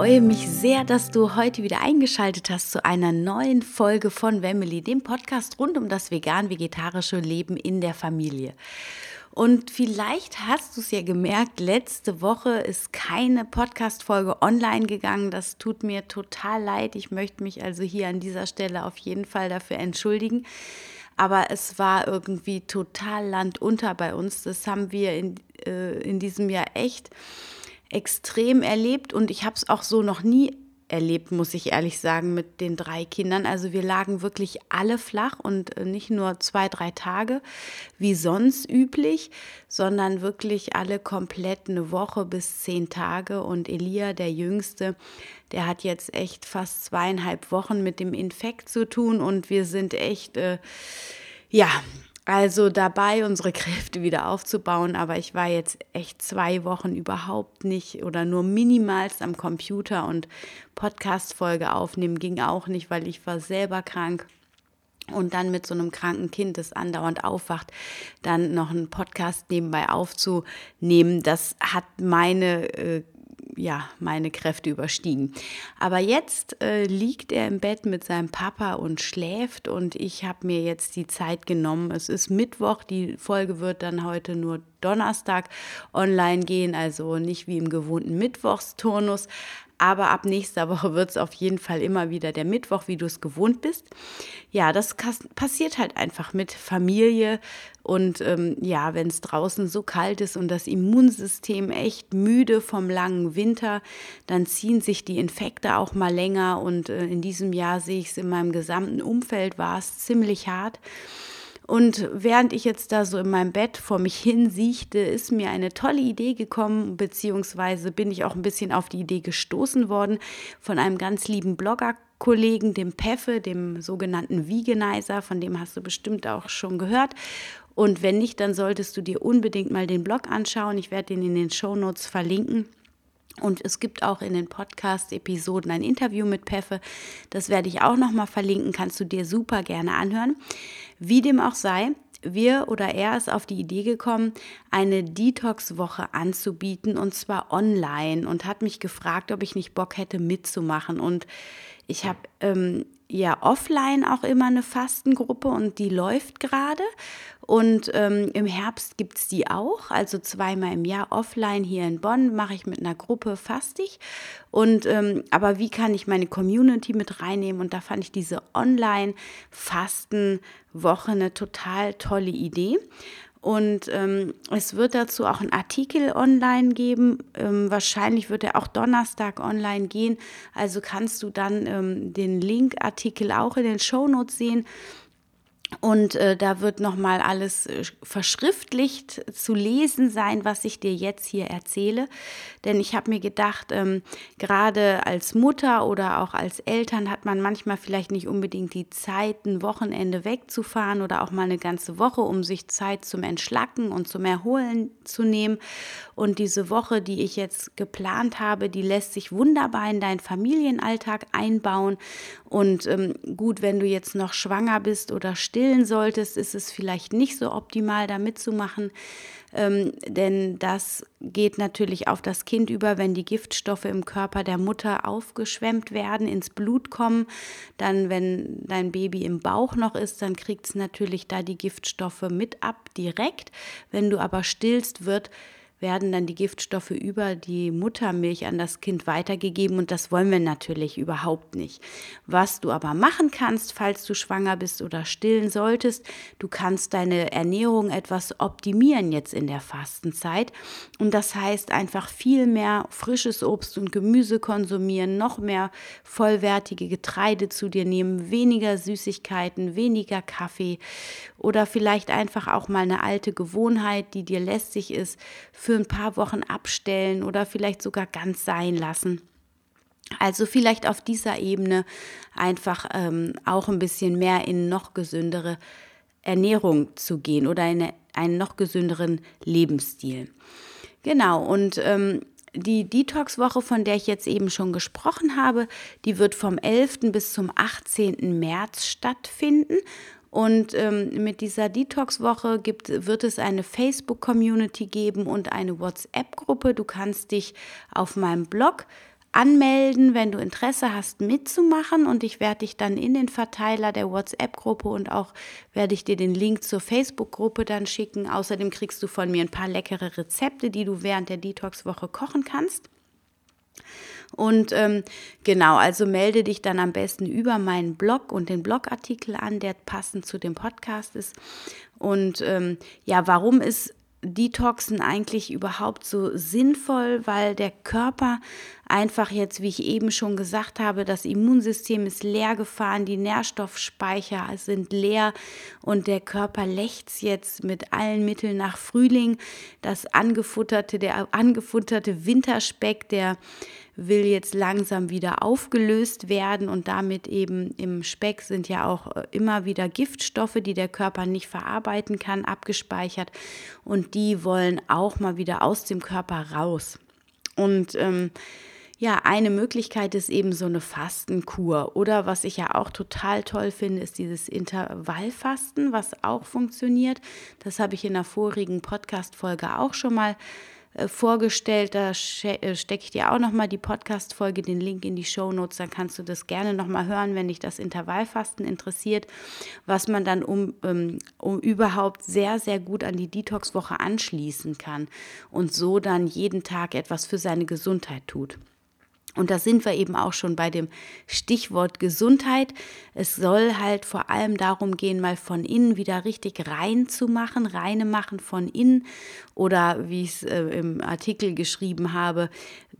Freue mich sehr, dass du heute wieder eingeschaltet hast zu einer neuen Folge von Wemily, dem Podcast rund um das vegan-vegetarische Leben in der Familie. Und vielleicht hast du es ja gemerkt, letzte Woche ist keine Podcast-Folge online gegangen. Das tut mir total leid. Ich möchte mich also hier an dieser Stelle auf jeden Fall dafür entschuldigen. Aber es war irgendwie total landunter bei uns. Das haben wir in, äh, in diesem Jahr echt extrem erlebt und ich habe es auch so noch nie erlebt, muss ich ehrlich sagen, mit den drei Kindern. Also wir lagen wirklich alle flach und äh, nicht nur zwei, drei Tage wie sonst üblich, sondern wirklich alle komplett eine Woche bis zehn Tage. Und Elia, der Jüngste, der hat jetzt echt fast zweieinhalb Wochen mit dem Infekt zu tun und wir sind echt, äh, ja, also dabei, unsere Kräfte wieder aufzubauen. Aber ich war jetzt echt zwei Wochen überhaupt nicht oder nur minimals am Computer und Podcast-Folge aufnehmen ging auch nicht, weil ich war selber krank. Und dann mit so einem kranken Kind, das andauernd aufwacht, dann noch einen Podcast nebenbei aufzunehmen, das hat meine äh, ja, meine Kräfte überstiegen. Aber jetzt äh, liegt er im Bett mit seinem Papa und schläft und ich habe mir jetzt die Zeit genommen. Es ist Mittwoch, die Folge wird dann heute nur Donnerstag online gehen, also nicht wie im gewohnten Mittwochsturnus. Aber ab nächster Woche wird es auf jeden Fall immer wieder der Mittwoch, wie du es gewohnt bist. Ja, das passiert halt einfach mit Familie. Und ähm, ja, wenn es draußen so kalt ist und das Immunsystem echt müde vom langen Winter, dann ziehen sich die Infekte auch mal länger. Und äh, in diesem Jahr sehe ich es in meinem gesamten Umfeld, war es ziemlich hart. Und während ich jetzt da so in meinem Bett vor mich hin siechte, ist mir eine tolle Idee gekommen, beziehungsweise bin ich auch ein bisschen auf die Idee gestoßen worden von einem ganz lieben Blogger. Kollegen, dem Peffe, dem sogenannten Veganizer, von dem hast du bestimmt auch schon gehört. Und wenn nicht, dann solltest du dir unbedingt mal den Blog anschauen. Ich werde den in den Show Notes verlinken. Und es gibt auch in den Podcast-Episoden ein Interview mit Peffe. Das werde ich auch nochmal verlinken, kannst du dir super gerne anhören. Wie dem auch sei, wir oder er ist auf die Idee gekommen, eine Detox-Woche anzubieten und zwar online und hat mich gefragt, ob ich nicht Bock hätte mitzumachen. Und ich habe ähm, ja offline auch immer eine Fastengruppe und die läuft gerade. Und ähm, im Herbst gibt es die auch, also zweimal im Jahr offline hier in Bonn mache ich mit einer Gruppe fastig. Und ähm, aber wie kann ich meine Community mit reinnehmen? Und da fand ich diese Online-Fasten-Woche eine total tolle Idee. Und ähm, es wird dazu auch einen Artikel online geben. Ähm, wahrscheinlich wird er auch Donnerstag online gehen. Also kannst du dann ähm, den Link-Artikel auch in den Shownotes sehen. Und äh, da wird nochmal alles äh, verschriftlicht zu lesen sein, was ich dir jetzt hier erzähle. Denn ich habe mir gedacht, ähm, gerade als Mutter oder auch als Eltern hat man manchmal vielleicht nicht unbedingt die Zeit, ein Wochenende wegzufahren oder auch mal eine ganze Woche, um sich Zeit zum Entschlacken und zum Erholen zu nehmen. Und diese Woche, die ich jetzt geplant habe, die lässt sich wunderbar in deinen Familienalltag einbauen. Und ähm, gut, wenn du jetzt noch schwanger bist oder stillen solltest, ist es vielleicht nicht so optimal, da mitzumachen. Ähm, denn das geht natürlich auf das Kind über, wenn die Giftstoffe im Körper der Mutter aufgeschwemmt werden, ins Blut kommen. Dann, wenn dein Baby im Bauch noch ist, dann kriegt es natürlich da die Giftstoffe mit ab direkt. Wenn du aber stillst, wird werden dann die Giftstoffe über die Muttermilch an das Kind weitergegeben und das wollen wir natürlich überhaupt nicht. Was du aber machen kannst, falls du schwanger bist oder stillen solltest, du kannst deine Ernährung etwas optimieren jetzt in der Fastenzeit und das heißt einfach viel mehr frisches Obst und Gemüse konsumieren, noch mehr vollwertige Getreide zu dir nehmen, weniger Süßigkeiten, weniger Kaffee oder vielleicht einfach auch mal eine alte Gewohnheit, die dir lästig ist, für ein paar Wochen abstellen oder vielleicht sogar ganz sein lassen. Also vielleicht auf dieser Ebene einfach ähm, auch ein bisschen mehr in noch gesündere Ernährung zu gehen oder in einen noch gesünderen Lebensstil. Genau, und ähm, die Detox-Woche, von der ich jetzt eben schon gesprochen habe, die wird vom 11. bis zum 18. März stattfinden. Und ähm, mit dieser Detox-Woche wird es eine Facebook-Community geben und eine WhatsApp-Gruppe. Du kannst dich auf meinem Blog anmelden, wenn du Interesse hast mitzumachen und ich werde dich dann in den Verteiler der WhatsApp-Gruppe und auch werde ich dir den Link zur Facebook-Gruppe dann schicken. Außerdem kriegst du von mir ein paar leckere Rezepte, die du während der Detox-Woche kochen kannst. Und ähm, genau, also melde dich dann am besten über meinen Blog und den Blogartikel an, der passend zu dem Podcast ist. Und ähm, ja, warum ist Detoxen eigentlich überhaupt so sinnvoll, weil der Körper einfach jetzt, wie ich eben schon gesagt habe, das Immunsystem ist leer gefahren, die Nährstoffspeicher sind leer und der Körper lechzt jetzt mit allen Mitteln nach Frühling. Das angefutterte, der angefutterte Winterspeck, der will jetzt langsam wieder aufgelöst werden und damit eben im Speck sind ja auch äh, immer wieder Giftstoffe, die der Körper nicht verarbeiten kann, abgespeichert und die wollen auch mal wieder aus dem Körper raus. Und ähm, ja, eine Möglichkeit ist eben so eine Fastenkur. Oder was ich ja auch total toll finde, ist dieses Intervallfasten, was auch funktioniert. Das habe ich in der vorigen Podcast-Folge auch schon mal äh, vorgestellt. Da äh, stecke ich dir auch nochmal die Podcast-Folge, den Link in die Show Notes. Dann kannst du das gerne nochmal hören, wenn dich das Intervallfasten interessiert, was man dann um, ähm, um überhaupt sehr, sehr gut an die Detox-Woche anschließen kann und so dann jeden Tag etwas für seine Gesundheit tut. Und da sind wir eben auch schon bei dem Stichwort Gesundheit. Es soll halt vor allem darum gehen, mal von innen wieder richtig rein zu machen, reine machen von innen oder wie ich es äh, im Artikel geschrieben habe,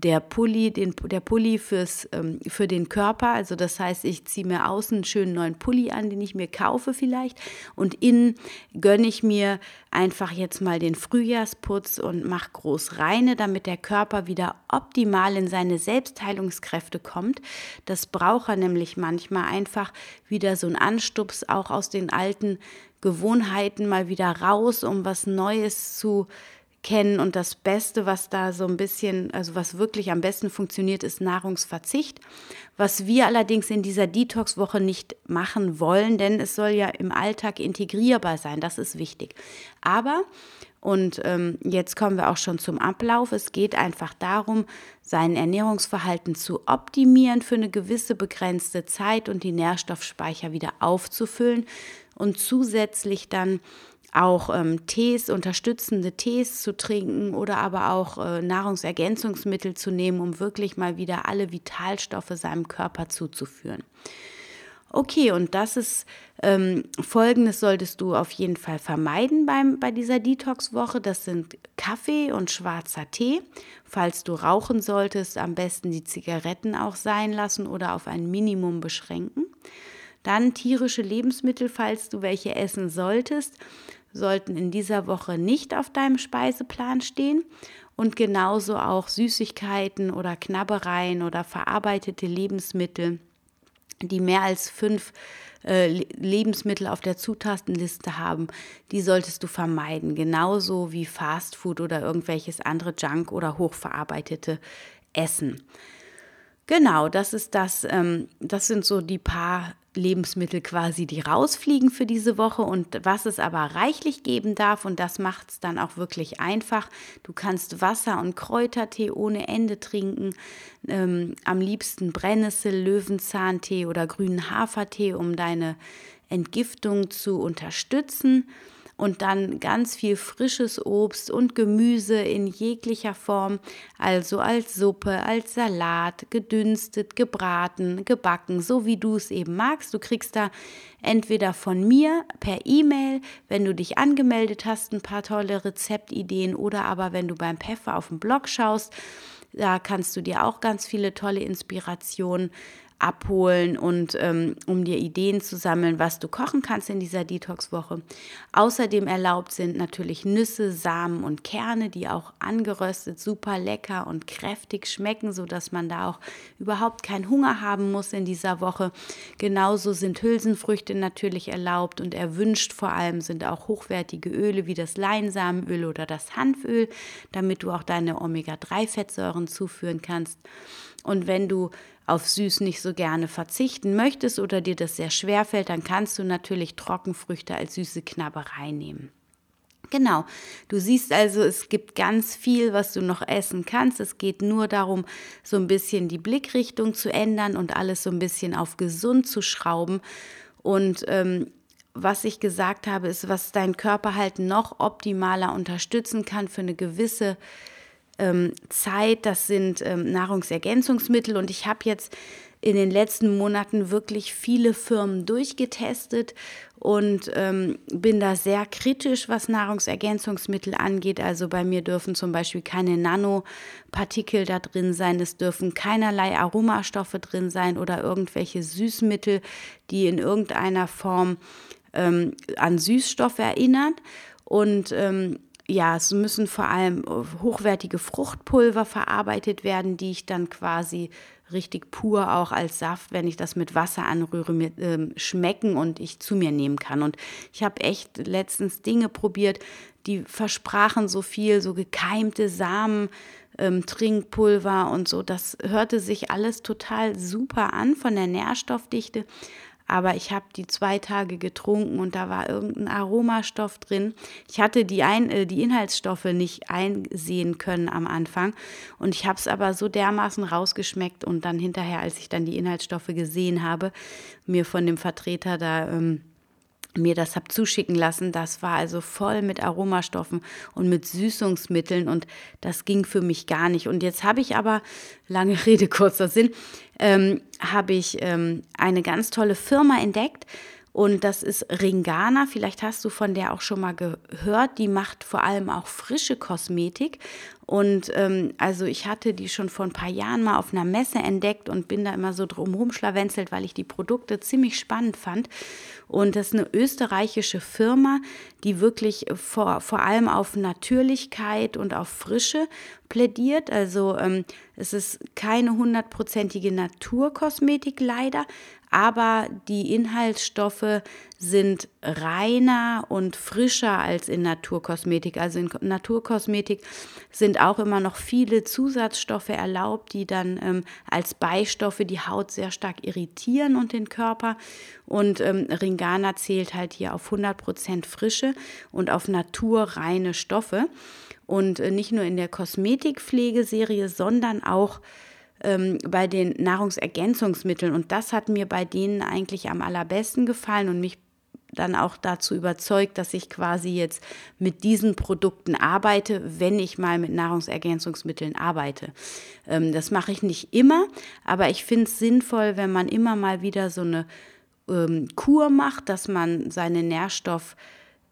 der Pulli, den, der Pulli fürs, ähm, für den Körper. Also das heißt, ich ziehe mir außen einen schönen neuen Pulli an, den ich mir kaufe vielleicht. Und innen gönne ich mir einfach jetzt mal den Frühjahrsputz und mache groß reine, damit der Körper wieder optimal in seine Selbstheilungskräfte kommt. Das braucht er nämlich manchmal einfach wieder so ein Anstups auch aus den alten Gewohnheiten mal wieder raus, um was Neues zu kennen. Und das Beste, was da so ein bisschen, also was wirklich am besten funktioniert, ist Nahrungsverzicht. Was wir allerdings in dieser Detox-Woche nicht machen wollen, denn es soll ja im Alltag integrierbar sein. Das ist wichtig. Aber, und ähm, jetzt kommen wir auch schon zum Ablauf, es geht einfach darum, sein Ernährungsverhalten zu optimieren für eine gewisse begrenzte Zeit und die Nährstoffspeicher wieder aufzufüllen und zusätzlich dann auch ähm, Tees, unterstützende Tees zu trinken oder aber auch äh, Nahrungsergänzungsmittel zu nehmen, um wirklich mal wieder alle Vitalstoffe seinem Körper zuzuführen. Okay, und das ist ähm, folgendes solltest du auf jeden Fall vermeiden beim, bei dieser Detox-Woche. Das sind Kaffee und schwarzer Tee. Falls du rauchen solltest, am besten die Zigaretten auch sein lassen oder auf ein Minimum beschränken. Dann tierische Lebensmittel, falls du welche essen solltest sollten in dieser Woche nicht auf deinem Speiseplan stehen und genauso auch Süßigkeiten oder Knabbereien oder verarbeitete Lebensmittel, die mehr als fünf äh, Lebensmittel auf der Zutatenliste haben, die solltest du vermeiden. Genauso wie Fastfood oder irgendwelches andere Junk oder hochverarbeitete Essen. Genau, das ist das, ähm, das sind so die paar Lebensmittel quasi, die rausfliegen für diese Woche und was es aber reichlich geben darf und das macht es dann auch wirklich einfach. Du kannst Wasser und Kräutertee ohne Ende trinken, ähm, am liebsten Brennnessel, Löwenzahntee oder grünen Hafertee, um deine Entgiftung zu unterstützen und dann ganz viel frisches Obst und Gemüse in jeglicher Form, also als Suppe, als Salat, gedünstet, gebraten, gebacken, so wie du es eben magst. Du kriegst da entweder von mir per E-Mail, wenn du dich angemeldet hast, ein paar tolle Rezeptideen oder aber wenn du beim Pfeffer auf dem Blog schaust, da kannst du dir auch ganz viele tolle Inspirationen abholen und ähm, um dir Ideen zu sammeln, was du kochen kannst in dieser Detox-Woche. Außerdem erlaubt sind natürlich Nüsse, Samen und Kerne, die auch angeröstet super lecker und kräftig schmecken, sodass man da auch überhaupt keinen Hunger haben muss in dieser Woche. Genauso sind Hülsenfrüchte natürlich erlaubt und erwünscht. Vor allem sind auch hochwertige Öle wie das Leinsamenöl oder das Hanföl, damit du auch deine Omega-3-Fettsäuren zuführen kannst. Und wenn du auf süß nicht so gerne verzichten möchtest oder dir das sehr schwer fällt, dann kannst du natürlich Trockenfrüchte als süße Knabberei nehmen. Genau, du siehst also, es gibt ganz viel, was du noch essen kannst. Es geht nur darum, so ein bisschen die Blickrichtung zu ändern und alles so ein bisschen auf gesund zu schrauben. Und ähm, was ich gesagt habe, ist, was dein Körper halt noch optimaler unterstützen kann für eine gewisse ähm, Zeit. Das sind ähm, Nahrungsergänzungsmittel und ich habe jetzt in den letzten Monaten wirklich viele Firmen durchgetestet und ähm, bin da sehr kritisch, was Nahrungsergänzungsmittel angeht. Also bei mir dürfen zum Beispiel keine Nanopartikel da drin sein, es dürfen keinerlei Aromastoffe drin sein oder irgendwelche Süßmittel, die in irgendeiner Form ähm, an Süßstoffe erinnern. Und ähm, ja, es müssen vor allem äh, hochwertige Fruchtpulver verarbeitet werden, die ich dann quasi richtig pur auch als Saft, wenn ich das mit Wasser anrühre, mit, ähm, schmecken und ich zu mir nehmen kann. Und ich habe echt letztens Dinge probiert, die versprachen so viel, so gekeimte Samen, ähm, Trinkpulver und so. Das hörte sich alles total super an von der Nährstoffdichte. Aber ich habe die zwei Tage getrunken und da war irgendein Aromastoff drin. Ich hatte die, Ein äh, die Inhaltsstoffe nicht einsehen können am Anfang. Und ich habe es aber so dermaßen rausgeschmeckt und dann hinterher, als ich dann die Inhaltsstoffe gesehen habe, mir von dem Vertreter da... Ähm, mir das habe zuschicken lassen. Das war also voll mit Aromastoffen und mit Süßungsmitteln und das ging für mich gar nicht. Und jetzt habe ich aber, lange Rede, kurzer Sinn, ähm, habe ich ähm, eine ganz tolle Firma entdeckt. Und das ist Ringana. Vielleicht hast du von der auch schon mal gehört. Die macht vor allem auch frische Kosmetik. Und ähm, also ich hatte die schon vor ein paar Jahren mal auf einer Messe entdeckt und bin da immer so drumherum schlawenzelt, weil ich die Produkte ziemlich spannend fand. Und das ist eine österreichische Firma, die wirklich vor, vor allem auf Natürlichkeit und auf Frische plädiert. Also ähm, es ist keine hundertprozentige Naturkosmetik leider, aber die Inhaltsstoffe sind reiner und frischer als in Naturkosmetik. Also in Naturkosmetik sind auch immer noch viele Zusatzstoffe erlaubt, die dann ähm, als Beistoffe die Haut sehr stark irritieren und den Körper. Und ähm, Ringana zählt halt hier auf 100% frische und auf naturreine Stoffe. Und äh, nicht nur in der Kosmetikpflegeserie, sondern auch ähm, bei den Nahrungsergänzungsmitteln. Und das hat mir bei denen eigentlich am allerbesten gefallen und mich dann auch dazu überzeugt, dass ich quasi jetzt mit diesen Produkten arbeite, wenn ich mal mit Nahrungsergänzungsmitteln arbeite. Ähm, das mache ich nicht immer, aber ich finde es sinnvoll, wenn man immer mal wieder so eine ähm, Kur macht, dass man seine Nährstoff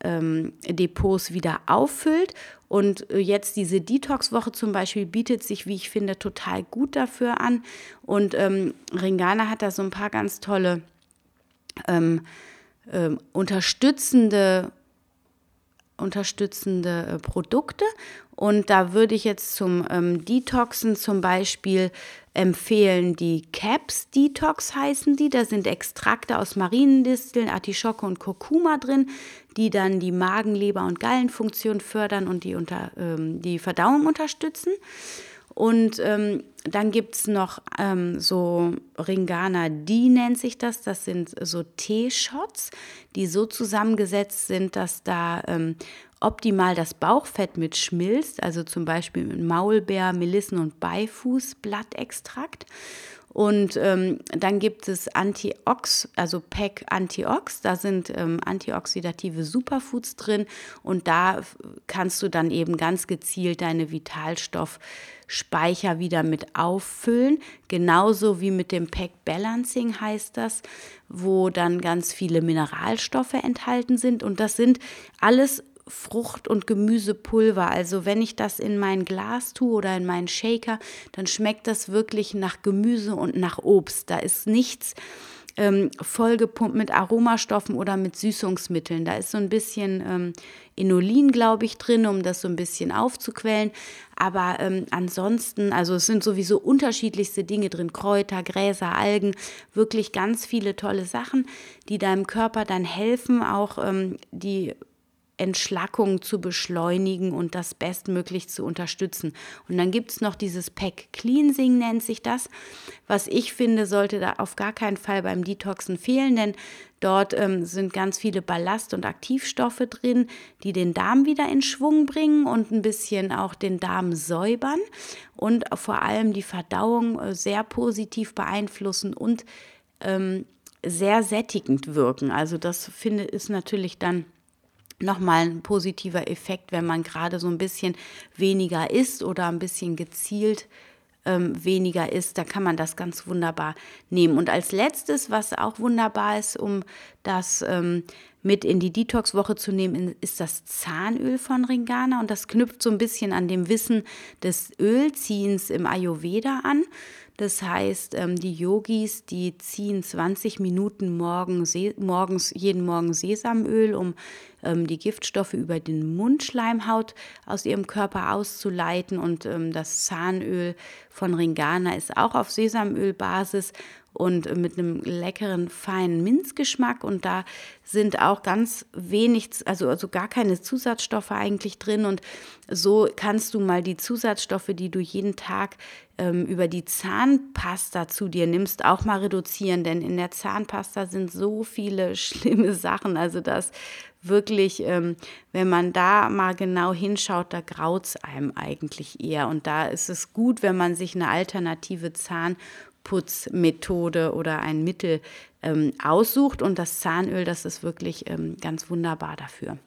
ähm, Depots wieder auffüllt. Und äh, jetzt diese Detox-Woche zum Beispiel bietet sich, wie ich finde, total gut dafür an. Und ähm, Ringana hat da so ein paar ganz tolle ähm, ähm, unterstützende unterstützende äh, Produkte. Und da würde ich jetzt zum ähm, Detoxen zum Beispiel empfehlen die Caps Detox heißen die. Da sind Extrakte aus Mariendisteln, Artischocke und Kurkuma drin, die dann die Magen-, Leber- und Gallenfunktion fördern und die, unter, ähm, die Verdauung unterstützen. Und ähm, dann gibt es noch ähm, so Ringana D nennt sich das. Das sind so Teeshots, die so zusammengesetzt sind, dass da ähm, optimal das Bauchfett mit schmilzt, also zum Beispiel mit Maulbeer, Melissen und Beifußblattextrakt. Und ähm, dann gibt es Antiox, also PEC Antiox, da sind ähm, antioxidative Superfoods drin. Und da kannst du dann eben ganz gezielt deine Vitalstoffspeicher wieder mit auffüllen, genauso wie mit dem PEC Balancing heißt das, wo dann ganz viele Mineralstoffe enthalten sind. Und das sind alles Frucht- und Gemüsepulver. Also wenn ich das in mein Glas tue oder in meinen Shaker, dann schmeckt das wirklich nach Gemüse und nach Obst. Da ist nichts ähm, vollgepumpt mit Aromastoffen oder mit Süßungsmitteln. Da ist so ein bisschen ähm, Inulin, glaube ich, drin, um das so ein bisschen aufzuquellen. Aber ähm, ansonsten, also es sind sowieso unterschiedlichste Dinge drin, Kräuter, Gräser, Algen, wirklich ganz viele tolle Sachen, die deinem Körper dann helfen, auch ähm, die Entschlackung zu beschleunigen und das bestmöglich zu unterstützen. Und dann gibt es noch dieses Pack Cleansing, nennt sich das. Was ich finde, sollte da auf gar keinen Fall beim Detoxen fehlen, denn dort ähm, sind ganz viele Ballast- und Aktivstoffe drin, die den Darm wieder in Schwung bringen und ein bisschen auch den Darm säubern und vor allem die Verdauung äh, sehr positiv beeinflussen und ähm, sehr sättigend wirken. Also das finde ist natürlich dann nochmal ein positiver Effekt, wenn man gerade so ein bisschen weniger isst oder ein bisschen gezielt ähm, weniger isst. Da kann man das ganz wunderbar nehmen. Und als letztes, was auch wunderbar ist, um das ähm, mit in die Detox-Woche zu nehmen, ist das Zahnöl von Ringana. Und das knüpft so ein bisschen an dem Wissen des Ölziehens im Ayurveda an. Das heißt, ähm, die Yogis, die ziehen 20 Minuten morgens, jeden Morgen Sesamöl, um die Giftstoffe über den Mundschleimhaut aus ihrem Körper auszuleiten. Und ähm, das Zahnöl von Ringana ist auch auf Sesamölbasis und mit einem leckeren, feinen Minzgeschmack. Und da sind auch ganz wenig, also, also gar keine Zusatzstoffe eigentlich drin. Und so kannst du mal die Zusatzstoffe, die du jeden Tag ähm, über die Zahnpasta zu dir nimmst, auch mal reduzieren. Denn in der Zahnpasta sind so viele schlimme Sachen. Also das wirklich, ähm, wenn man da mal genau hinschaut, da graut es einem eigentlich eher. Und da ist es gut, wenn man sich eine alternative Zahn Putzmethode oder ein Mittel ähm, aussucht. Und das Zahnöl, das ist wirklich ähm, ganz wunderbar dafür.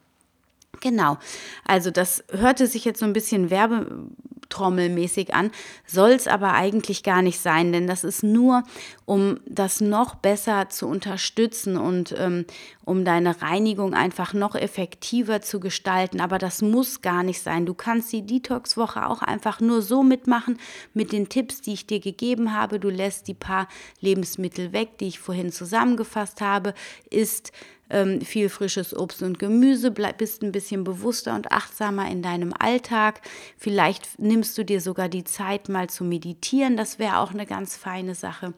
Genau, also das hörte sich jetzt so ein bisschen werbetrommelmäßig an, soll es aber eigentlich gar nicht sein, denn das ist nur, um das noch besser zu unterstützen und ähm, um deine Reinigung einfach noch effektiver zu gestalten. Aber das muss gar nicht sein. Du kannst die Detox-Woche auch einfach nur so mitmachen mit den Tipps, die ich dir gegeben habe. Du lässt die paar Lebensmittel weg, die ich vorhin zusammengefasst habe, ist ähm, viel frisches Obst und Gemüse, bleib, bist ein bisschen bewusster und achtsamer in deinem Alltag. Vielleicht nimmst du dir sogar die Zeit, mal zu meditieren. Das wäre auch eine ganz feine Sache.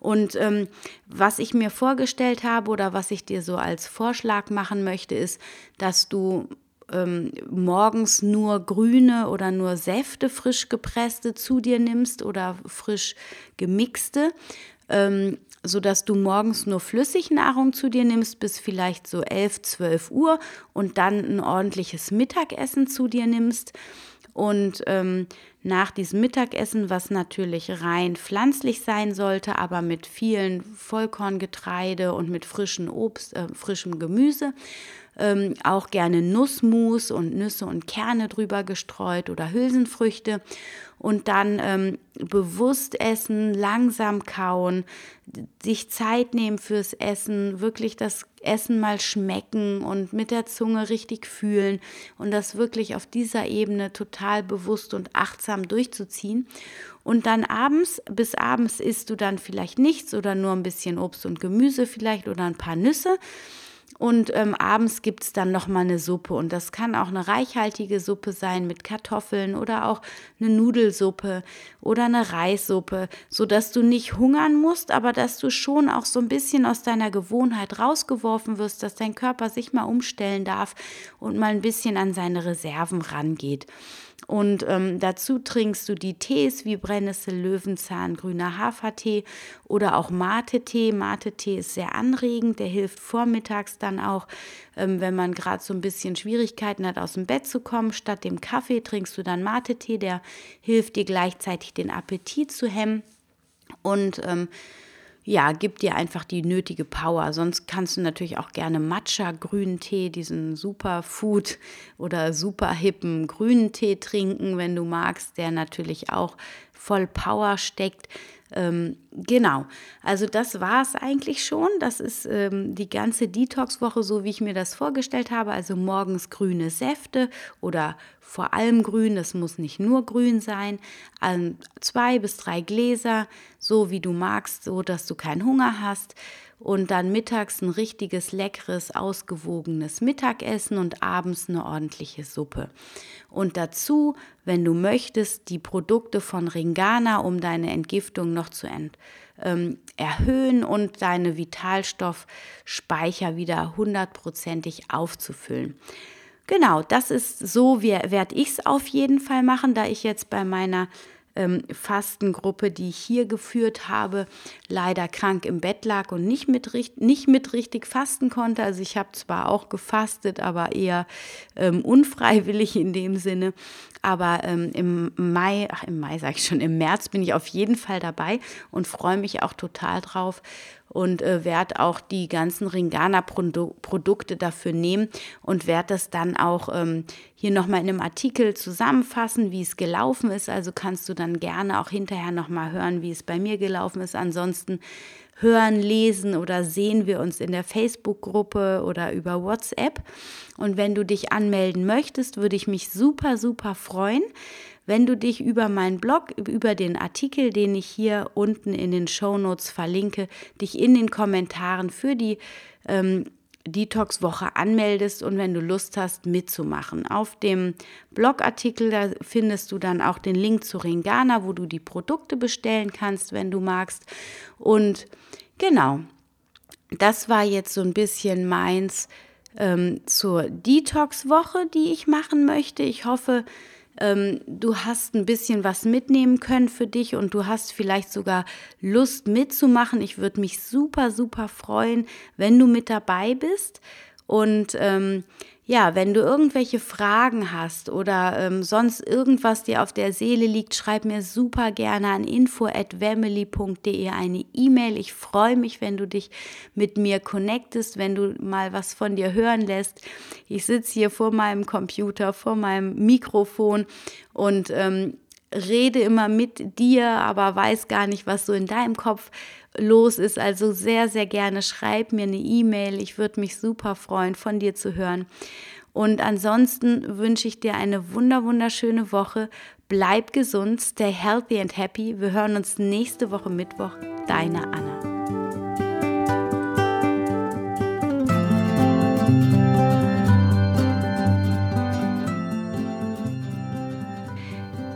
Und ähm, was ich mir vorgestellt habe oder was ich dir so als Vorschlag machen möchte, ist, dass du ähm, morgens nur grüne oder nur Säfte frisch gepresste zu dir nimmst oder frisch gemixte. Ähm, sodass du morgens nur Flüssignahrung zu dir nimmst bis vielleicht so 11, 12 Uhr und dann ein ordentliches Mittagessen zu dir nimmst. Und ähm, nach diesem Mittagessen, was natürlich rein pflanzlich sein sollte, aber mit vielen Vollkorngetreide und mit frischem Obst, äh, frischem Gemüse, ähm, auch gerne Nussmus und Nüsse und Kerne drüber gestreut oder Hülsenfrüchte und dann ähm, bewusst essen, langsam kauen, sich Zeit nehmen fürs Essen, wirklich das Essen mal schmecken und mit der Zunge richtig fühlen und das wirklich auf dieser Ebene total bewusst und achtsam durchzuziehen. Und dann abends, bis abends isst du dann vielleicht nichts oder nur ein bisschen Obst und Gemüse vielleicht oder ein paar Nüsse und ähm, abends gibt es dann nochmal eine Suppe. Und das kann auch eine reichhaltige Suppe sein mit Kartoffeln oder auch eine Nudelsuppe oder eine Reissuppe, sodass du nicht hungern musst, aber dass du schon auch so ein bisschen aus deiner Gewohnheit rausgeworfen wirst, dass dein Körper sich mal umstellen darf und mal ein bisschen an seine Reserven rangeht. Und ähm, dazu trinkst du die Tees wie Brennnessel, Löwenzahn, grüner Hafertee oder auch Mate-Tee. Mate-Tee ist sehr anregend, der hilft vormittags dann auch, ähm, wenn man gerade so ein bisschen Schwierigkeiten hat, aus dem Bett zu kommen. Statt dem Kaffee trinkst du dann Mate-Tee, der hilft dir gleichzeitig den Appetit zu hemmen. Und ähm, ja, gibt dir einfach die nötige Power. Sonst kannst du natürlich auch gerne Matcha grünen Tee, diesen Superfood oder super hippen grünen Tee trinken, wenn du magst, der natürlich auch voll Power steckt. Ähm, genau, also das war es eigentlich schon. Das ist ähm, die ganze Detox-Woche, so wie ich mir das vorgestellt habe. Also morgens grüne Säfte oder vor allem grün, das muss nicht nur grün sein. Ähm, zwei bis drei Gläser, so wie du magst, so dass du keinen Hunger hast und dann mittags ein richtiges, leckeres, ausgewogenes Mittagessen und abends eine ordentliche Suppe. Und dazu, wenn du möchtest, die Produkte von Ringana, um deine Entgiftung noch zu ent, ähm, erhöhen und deine Vitalstoffspeicher wieder hundertprozentig aufzufüllen. Genau, das ist so, werde ich es auf jeden Fall machen, da ich jetzt bei meiner ähm, Fastengruppe, die ich hier geführt habe, leider krank im Bett lag und nicht mit, nicht mit richtig fasten konnte. Also ich habe zwar auch gefastet, aber eher ähm, unfreiwillig in dem Sinne. Aber ähm, im Mai, ach im Mai sage ich schon, im März bin ich auf jeden Fall dabei und freue mich auch total drauf und äh, werde auch die ganzen Ringana-Produkte dafür nehmen und werde das dann auch ähm, hier nochmal in einem Artikel zusammenfassen, wie es gelaufen ist. Also kannst du dann gerne auch hinterher nochmal hören, wie es bei mir gelaufen ist. Ansonsten hören, lesen oder sehen wir uns in der Facebook-Gruppe oder über WhatsApp. Und wenn du dich anmelden möchtest, würde ich mich super, super freuen wenn du dich über meinen Blog, über den Artikel, den ich hier unten in den Show Notes verlinke, dich in den Kommentaren für die ähm, Detox-Woche anmeldest und wenn du Lust hast, mitzumachen. Auf dem Blogartikel, da findest du dann auch den Link zu Ringana, wo du die Produkte bestellen kannst, wenn du magst. Und genau, das war jetzt so ein bisschen meins ähm, zur Detox-Woche, die ich machen möchte. Ich hoffe, ähm, du hast ein bisschen was mitnehmen können für dich und du hast vielleicht sogar Lust mitzumachen. Ich würde mich super, super freuen, wenn du mit dabei bist. Und ähm, ja, wenn du irgendwelche Fragen hast oder ähm, sonst irgendwas dir auf der Seele liegt, schreib mir super gerne an info@wemily.de eine E-Mail. Ich freue mich, wenn du dich mit mir connectest, wenn du mal was von dir hören lässt. Ich sitze hier vor meinem Computer, vor meinem Mikrofon und ähm, rede immer mit dir, aber weiß gar nicht, was so in deinem Kopf los ist. Also sehr, sehr gerne schreib mir eine E-Mail. Ich würde mich super freuen, von dir zu hören. Und ansonsten wünsche ich dir eine wunder, wunderschöne Woche. Bleib gesund, stay healthy and happy. Wir hören uns nächste Woche Mittwoch. Deine Anna.